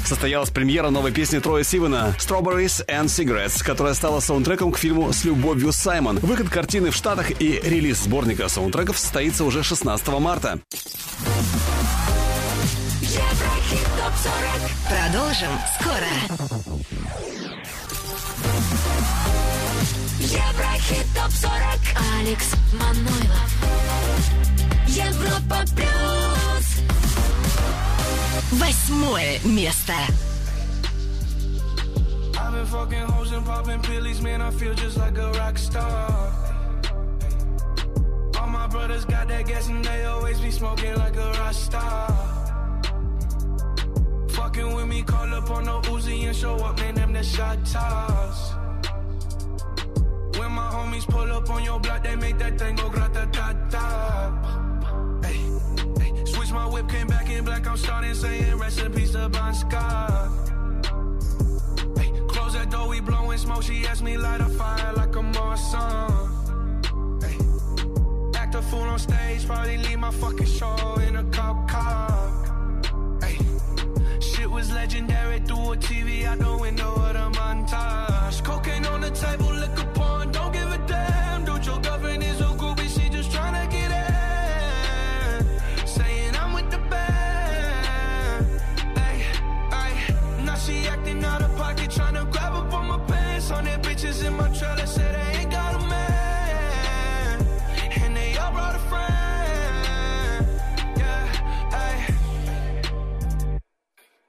Состоялась премьера новой песни Троя Сивана «Strawberries and Cigarettes», которая стала саундтреком к фильму «С любовью, Саймон». Выход картины в Штатах и релиз сборника саундтреков состоится уже 16 марта. Еврохит ТОП 40. Продолжим скоро. Алекс Манойлов. Европа плюс. Восьмое место. I've been fucking hoes and popping pillies, man. I feel just like a rock star. All my brothers got that gas and they always be smoking like a rock star. Fucking with me, call up on the Uzi and show up, man. Them the shot toss. Homies pull up on your block, they make that thing go grata ta ta. Hey, hey, switch my whip, came back in black. I'm starting saying recipes to Bon Scott. Hey, close that door, we blowing smoke. She asked me light a fire like a Marsan. Hey, act a fool on stage, probably leave my fucking show in a cop car. Hey, shit was was legendary through a TV out the window of the montage. Cocaine on the table,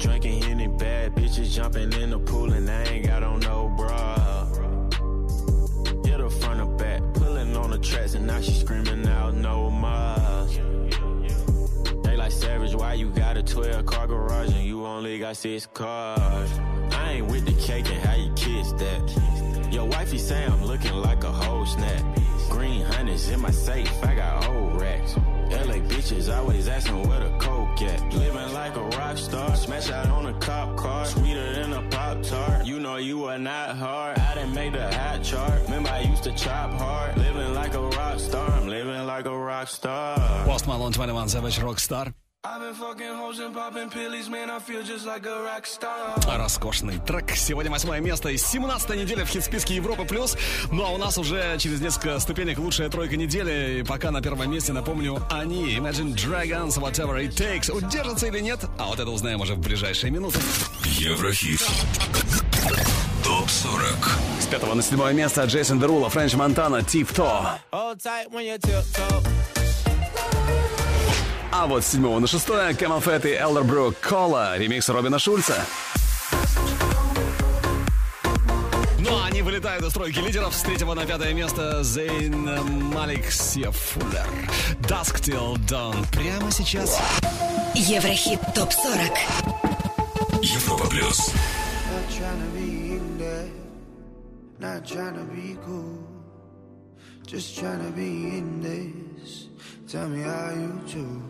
Drinking any bad bitches, jumping in the pool, and I ain't got on no bra. Hit her front or back, pulling on the tracks, and now she screaming out no more. They like savage, why you got a 12 car garage and you only got six cars? I ain't with the cake and how you kiss that. Your wifey say I'm looking like a whole snap. Green hundreds in my safe, I got old racks. LA bitches always asking where the coke at. Living like a rock star, smash out on a cop car, sweeter than a pop tart. You know you are not hard. I didn't make the hot chart. Remember I used to chop hard. Living like a rock star, I'm living like a rock star. Post Malone 21 Savage Rockstar. I've been fucking hoes and popping pillies, man. I feel just like a rock star. Роскошный трек. Сегодня восьмое место и 17 неделя в хит-списке Европы+. плюс. Ну а у нас уже через несколько ступенек лучшая тройка недели. И пока на первом месте, напомню, они, Imagine Dragons, Whatever It Takes, удержатся или нет, а вот это узнаем уже в ближайшие минуты. Еврохит. Топ 40. С пятого на седьмое место Джейсон Дерула, Френч Монтана, Тип То. А вот с седьмого на шестое Camel Fat и Elderbrook Кола, ремикс Робина Шульца. Ну а они вылетают из тройки лидеров с третьего на пятое место Зейн Малик Сьефулер. Dusk Till Dawn. Прямо сейчас. Еврохит ТОП-40 Европа плюс. Not trying to be cool, just trying to be in this. Tell me how you do.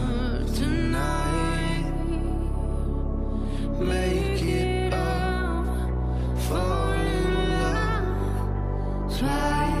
try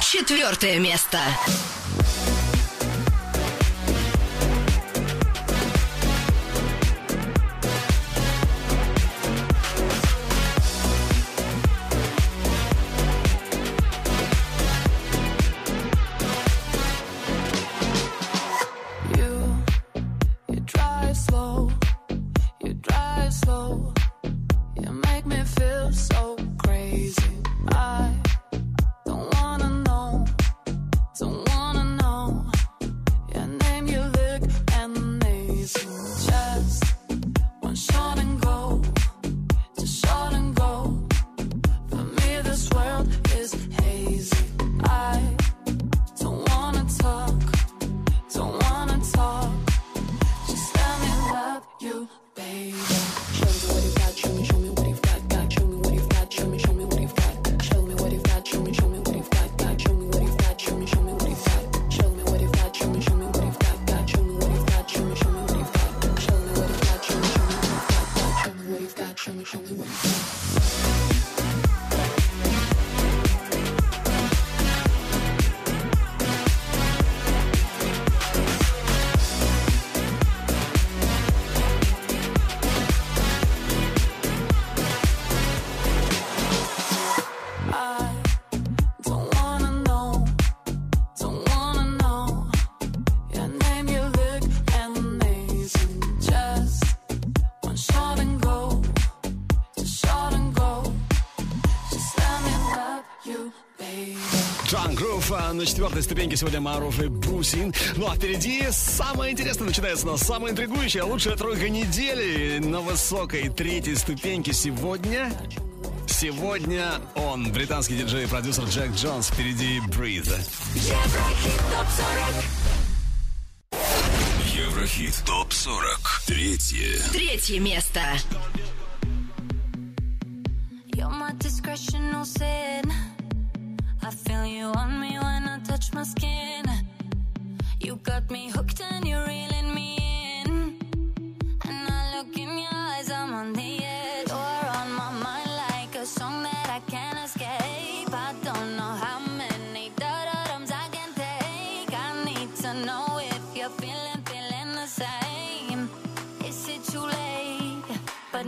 Четвертое место. четвертой ступеньке сегодня Маруф и Брусин. Ну а впереди самое интересное начинается, но самое интригующее, а лучшая тройка недели на высокой третьей ступеньке сегодня. Сегодня он, британский диджей и продюсер Джек Джонс, впереди Breathe. Еврохит топ-40. Еврохит топ-40. Третье. Третье место.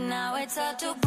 now it's hard to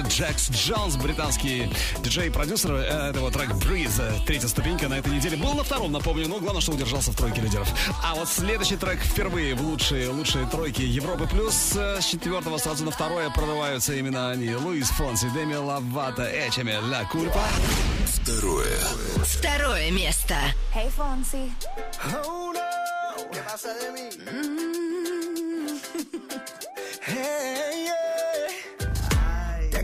Джекс Джонс, британский диджей и продюсер. Э, Это его трек Breeze, э, третья ступенька на этой неделе. Был на втором, напомню, но главное, что удержался в тройке лидеров. А вот следующий трек впервые в лучшие, лучшие тройки Европы Плюс. Э, С четвертого сразу на второе прорываются именно они. Луис Фонси, Деми Лавата, Эчами, Ла Кульпа. Второе. Второе место. Hey, Fonsi. Oh no, ¿qué pasa de mí? Hey,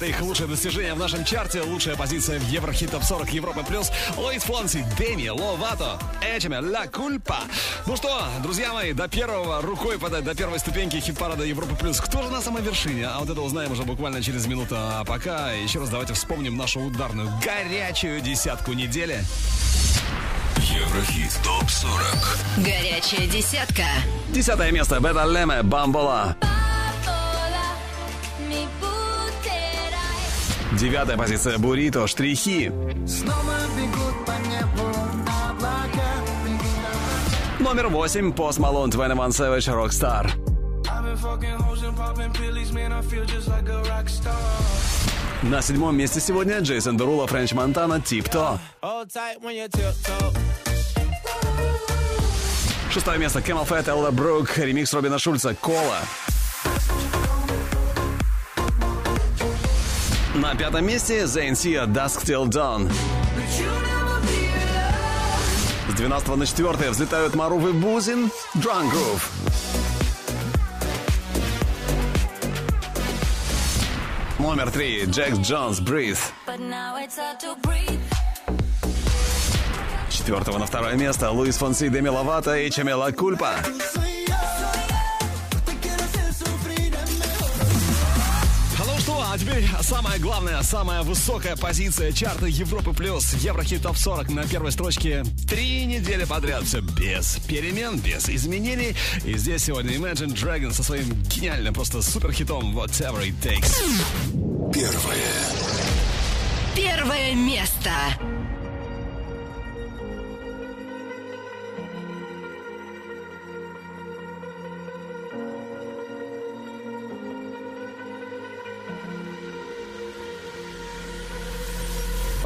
это их лучшее достижение в нашем чарте, лучшая позиция в Еврохит Топ 40 Европы Плюс. Луис Фонси, Деми, Ловато, Эчами, Ла Кульпа. Ну что, друзья мои, до первого, рукой подать, до первой ступеньки хит-парада Европы Плюс. Кто же на самой вершине? А вот это узнаем уже буквально через минуту. А пока еще раз давайте вспомним нашу ударную, горячую десятку недели. Еврохит ТОП-40 Горячая десятка. Десятое место. Бета Леме, Бамбола. Mi Девятая позиция. Бурито, Штрихи. Снова бегут по небу облака. Номер восемь. Пост Малон, 21 Savage, Rockstar. I've been fucking hoes and popping pillies, man. I feel just like a rock star. На седьмом месте сегодня Джейсон Дерула, Френч Монтана, you tiptoe. Шестое место Camel Fat, Элла Брук, ремикс Робина Шульца, Кола. На пятом месте Зейн Сия, Dusk Till Dawn. С 12 на 4 взлетают Марув и Бузин, Drunk Groove. Номер три Джекс Джонс, Breathe. Четвертого на второе место Луис Фонси, Деми Ловато и Чамела Кульпа. Ну а теперь самая главная, самая высокая позиция чарта Европы Плюс. Еврохит Топ 40 на первой строчке. Три недели подряд. Все без перемен, без изменений. И здесь сегодня Imagine Dragon со своим гениальным, просто супер хитом Whatever It Takes. Первое. Первое место.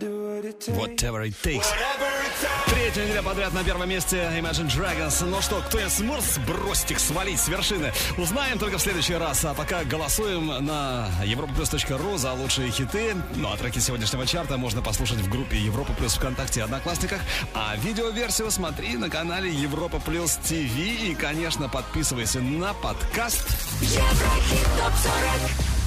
Whatever it takes. Третья неделя подряд на первом месте Imagine Dragons. Ну что, кто из сможет сбросить их, свалить с вершины? Узнаем только в следующий раз. А пока голосуем на europaplus.ru за лучшие хиты. Ну а треки сегодняшнего чарта можно послушать в группе Европа Плюс ВКонтакте и Одноклассниках. А видеоверсию смотри на канале Европа Плюс ТВ. И, конечно, подписывайся на подкаст. Еврохит топ 40